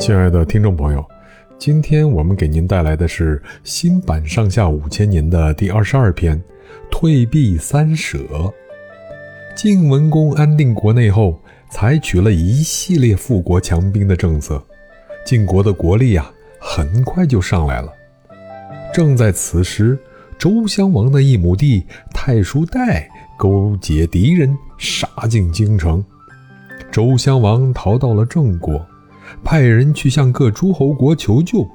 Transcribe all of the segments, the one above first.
亲爱的听众朋友，今天我们给您带来的是新版《上下五千年》的第二十二篇《退避三舍》。晋文公安定国内后，采取了一系列富国强兵的政策，晋国的国力啊，很快就上来了。正在此时，周襄王的一亩地太叔代勾结敌人，杀进京城。周襄王逃到了郑国，派人去向各诸侯国求救。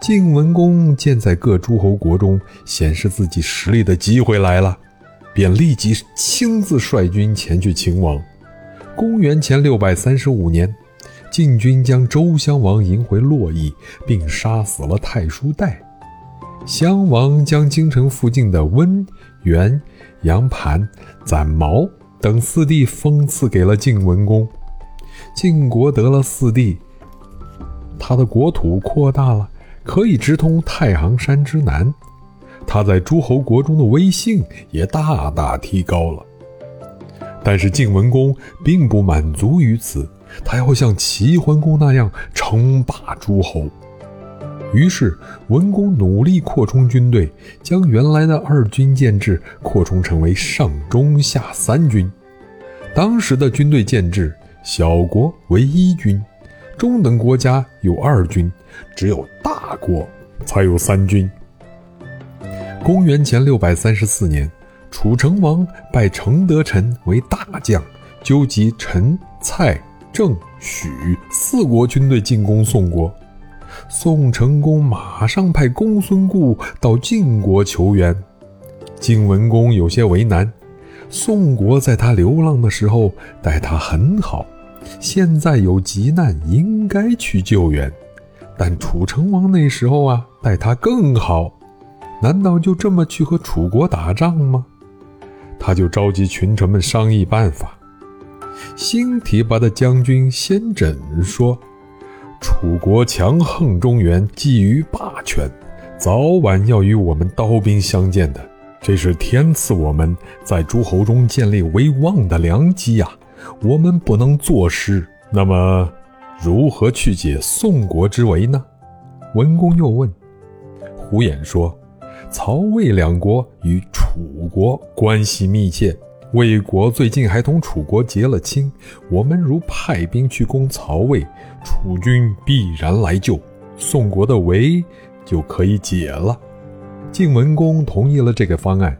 晋文公见在各诸侯国中显示自己实力的机会来了，便立即亲自率军前去秦王。公元前六百三十五年，晋军将周襄王迎回洛邑，并杀死了太叔代。襄王将京城附近的温、原、杨盘、攒毛等四地封赐给了晋文公。晋国得了四地，他的国土扩大了，可以直通太行山之南。他在诸侯国中的威信也大大提高了。但是晋文公并不满足于此，他要像齐桓公那样称霸诸侯。于是，文公努力扩充军队，将原来的二军建制扩充成为上中下三军。当时的军队建制，小国为一军，中等国家有二军，只有大国才有三军。公元前六百三十四年，楚成王拜程德臣为大将，纠集陈、蔡、郑、许四国军队进攻宋国。宋成公马上派公孙固到晋国求援，晋文公有些为难。宋国在他流浪的时候待他很好，现在有急难应该去救援，但楚成王那时候啊待他更好，难道就这么去和楚国打仗吗？他就召集群臣们商议办法。新提拔的将军先轸说。楚国强横中原，觊觎霸权，早晚要与我们刀兵相见的。这是天赐我们在诸侯中建立威望的良机呀！我们不能坐失。那么，如何去解宋国之围呢？文公又问。胡衍说：“曹魏两国与楚国关系密切。”魏国最近还同楚国结了亲，我们如派兵去攻曹魏，楚军必然来救，宋国的围就可以解了。晋文公同意了这个方案，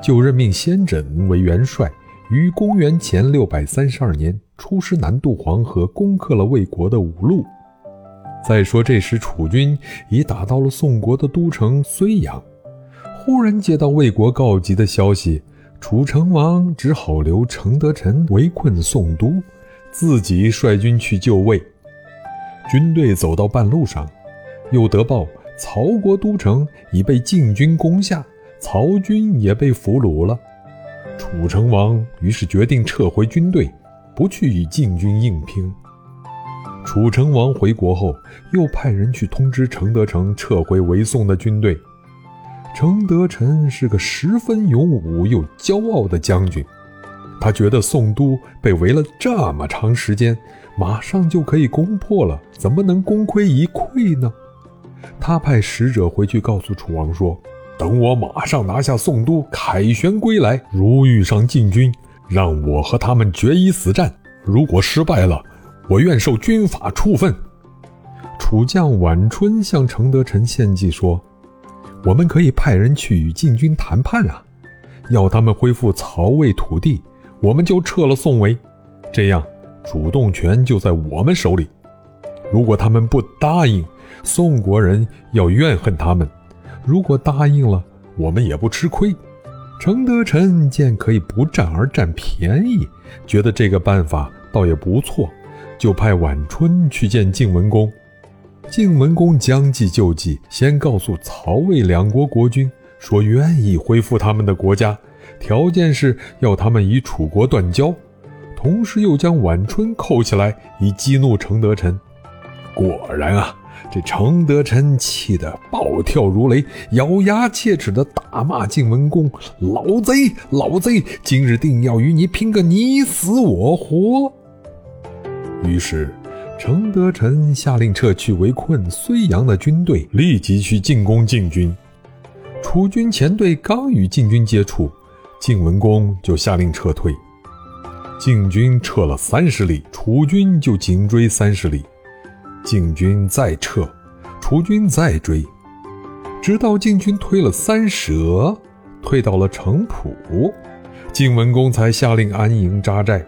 就任命先轸为元帅，于公元前六百三十二年出师南渡黄河，攻克了魏国的五路。再说这时楚军已打到了宋国的都城睢阳，忽然接到魏国告急的消息。楚成王只好留程德臣围困宋都，自己率军去救魏。军队走到半路上，又得报曹国都城已被晋军攻下，曹军也被俘虏了。楚成王于是决定撤回军队，不去与晋军硬拼。楚成王回国后，又派人去通知承德城撤回围宋的军队。承德臣是个十分勇武又骄傲的将军，他觉得宋都被围了这么长时间，马上就可以攻破了，怎么能功亏一篑呢？他派使者回去告诉楚王说：“等我马上拿下宋都，凯旋归来，如遇上晋军，让我和他们决一死战。如果失败了，我愿受军法处分。”楚将晚春向程德臣献计说。我们可以派人去与晋军谈判啊，要他们恢复曹魏土地，我们就撤了宋围，这样主动权就在我们手里。如果他们不答应，宋国人要怨恨他们；如果答应了，我们也不吃亏。程德臣见可以不战而占便宜，觉得这个办法倒也不错，就派晚春去见晋文公。晋文公将计就计，先告诉曹魏两国国君说愿意恢复他们的国家，条件是要他们与楚国断交，同时又将晚春扣起来，以激怒程德臣。果然啊，这程德臣气得暴跳如雷，咬牙切齿地大骂晋文公：“老贼，老贼！今日定要与你拼个你死我活！”于是。程德臣下令撤去围困睢阳的军队，立即去进攻晋军。楚军前队刚与晋军接触，晋文公就下令撤退。晋军撤了三十里，楚军就紧追三十里。晋军再撤，楚军再追，直到晋军退了三舍，退到了城濮，晋文公才下令安营扎寨。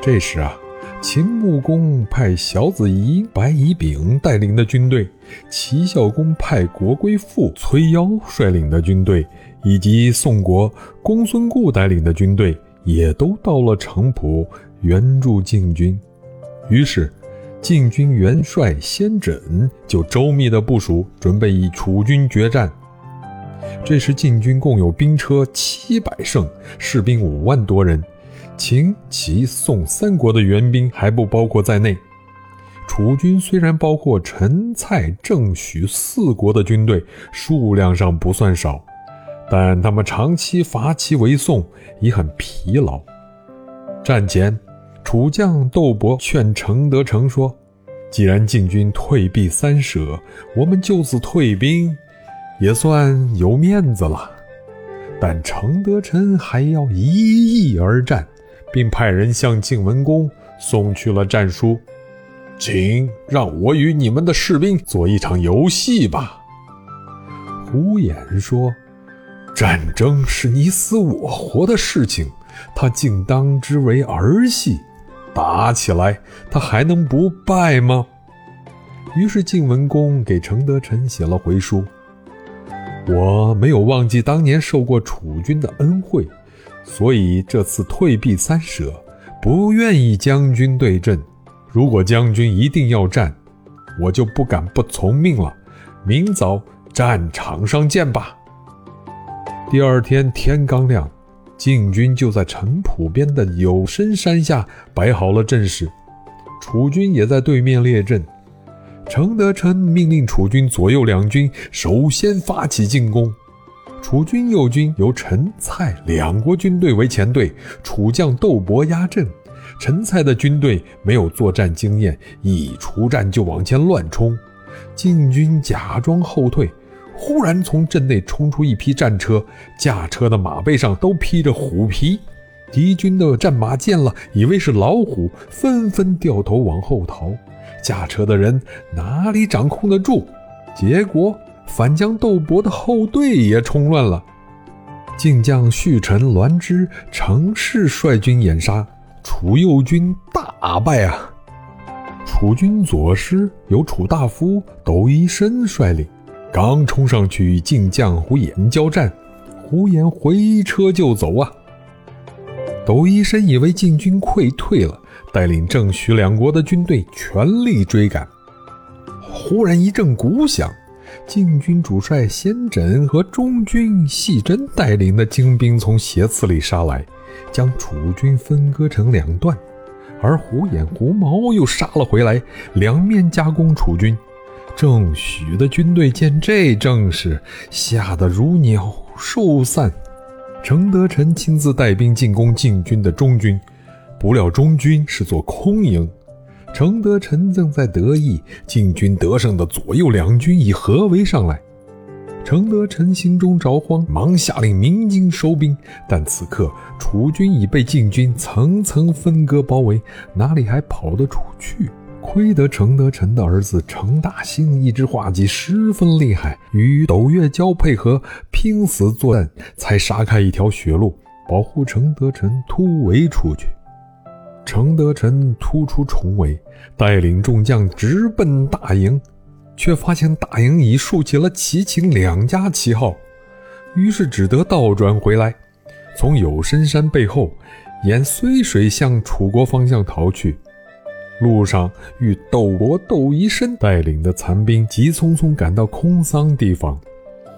这时啊。秦穆公派小子仪、白乙丙带领的军队，齐孝公派国归父崔夭率领的军队，以及宋国公孙固带领的军队，也都到了城濮援助晋军。于是，晋军元帅先轸就周密的部署，准备与楚军决战。这时，晋军共有兵车七百乘，士兵五万多人。秦、齐、宋三国的援兵还不包括在内。楚军虽然包括陈、蔡、郑、许四国的军队，数量上不算少，但他们长期伐齐为宋，已很疲劳。战前，楚将窦伯劝程德成说：“既然晋军退避三舍，我们就此退兵，也算有面子了。”但程德臣还要一意而战。并派人向晋文公送去了战书，请让我与你们的士兵做一场游戏吧。胡衍说：“战争是你死我活的事情，他竟当之为儿戏，打起来他还能不败吗？”于是晋文公给程德臣写了回书：“我没有忘记当年受过楚军的恩惠。”所以这次退避三舍，不愿意将军对阵。如果将军一定要战，我就不敢不从命了。明早战场上见吧。第二天天刚亮，晋军就在城濮边的有深山下摆好了阵势，楚军也在对面列阵。程德臣命令楚军左右两军首先发起进攻。楚军右军由陈、蔡两国军队为前队，楚将窦伯压阵。陈、蔡的军队没有作战经验，一出战就往前乱冲。晋军假装后退，忽然从阵内冲出一批战车，驾车的马背上都披着虎皮。敌军的战马见了，以为是老虎，纷纷掉头往后逃。驾车的人哪里掌控得住？结果。反将窦伯的后队也冲乱了，晋将胥臣、栾枝、程氏率军掩杀，楚右军大败啊！楚军左师由楚大夫窦医申率领，刚冲上去与晋将胡衍交战，胡衍回车就走啊！窦医深以为晋军溃退了，带领郑、徐两国的军队全力追赶，忽然一阵鼓响。晋军主帅先轸和中军细真带领的精兵从斜刺里杀来，将楚军分割成两段，而胡衍、胡毛又杀了回来，两面夹攻楚军。郑许的军队见这阵势，吓得如鸟兽散。程德臣亲自带兵进攻晋军的中军，不料中军是座空营。程德臣正在得意，晋军得胜的左右两军已合围上来。程德臣心中着慌，忙下令鸣金收兵。但此刻楚军已被晋军层层分割包围，哪里还跑得出去？亏得程德臣的儿子程大兴一支画戟十分厉害，与斗月交配合，拼死作战，才杀开一条血路，保护程德臣突围出去。程德臣突出重围，带领众将直奔大营，却发现大营已竖起了齐秦两家旗号，于是只得倒转回来，从有深山背后沿睢水向楚国方向逃去。路上遇斗伯、窦仪申带领的残兵急匆匆赶到空桑地方，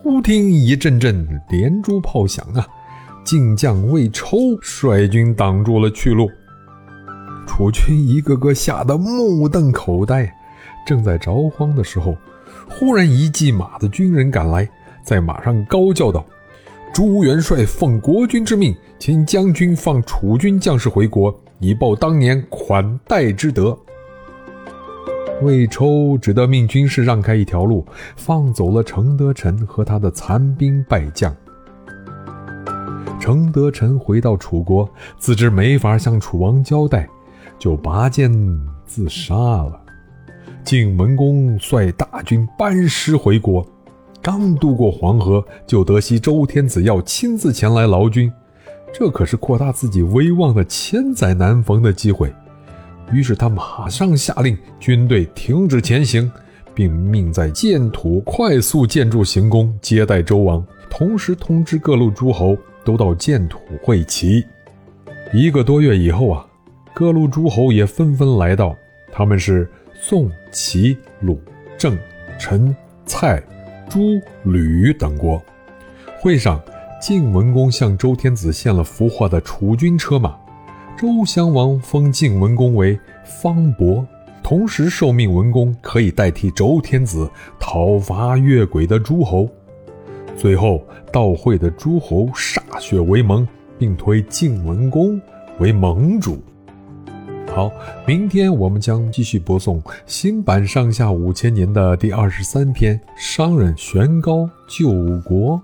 忽听一阵阵连珠炮响啊！晋将魏抽率军挡住了去路。楚军一个个吓得目瞪口呆，正在着慌的时候，忽然一骑马的军人赶来，在马上高叫道：“朱元帅奉国君之命，请将军放楚军将士回国，以报当年款待之德。”魏抽只得命军士让开一条路，放走了程德臣和他的残兵败将。程德臣回到楚国，自知没法向楚王交代，就拔剑自杀了。晋文公率大军班师回国，刚渡过黄河，就得悉周天子要亲自前来劳军，这可是扩大自己威望的千载难逢的机会。于是他马上下令军队停止前行，并命在建土快速建筑行宫，接待周王，同时通知各路诸侯都到建土会齐。一个多月以后啊，各路诸侯也纷纷来到，他们是宋、齐、鲁、郑、陈、蔡、朱、吕等国。会上，晋文公向周天子献了俘获的楚军车马。周襄王封晋文公为方伯，同时受命文公可以代替周天子讨伐越轨的诸侯。最后，到会的诸侯歃血为盟，并推晋文公为盟主。好，明天我们将继续播送新版上下五千年的第二十三篇：商人悬高救国。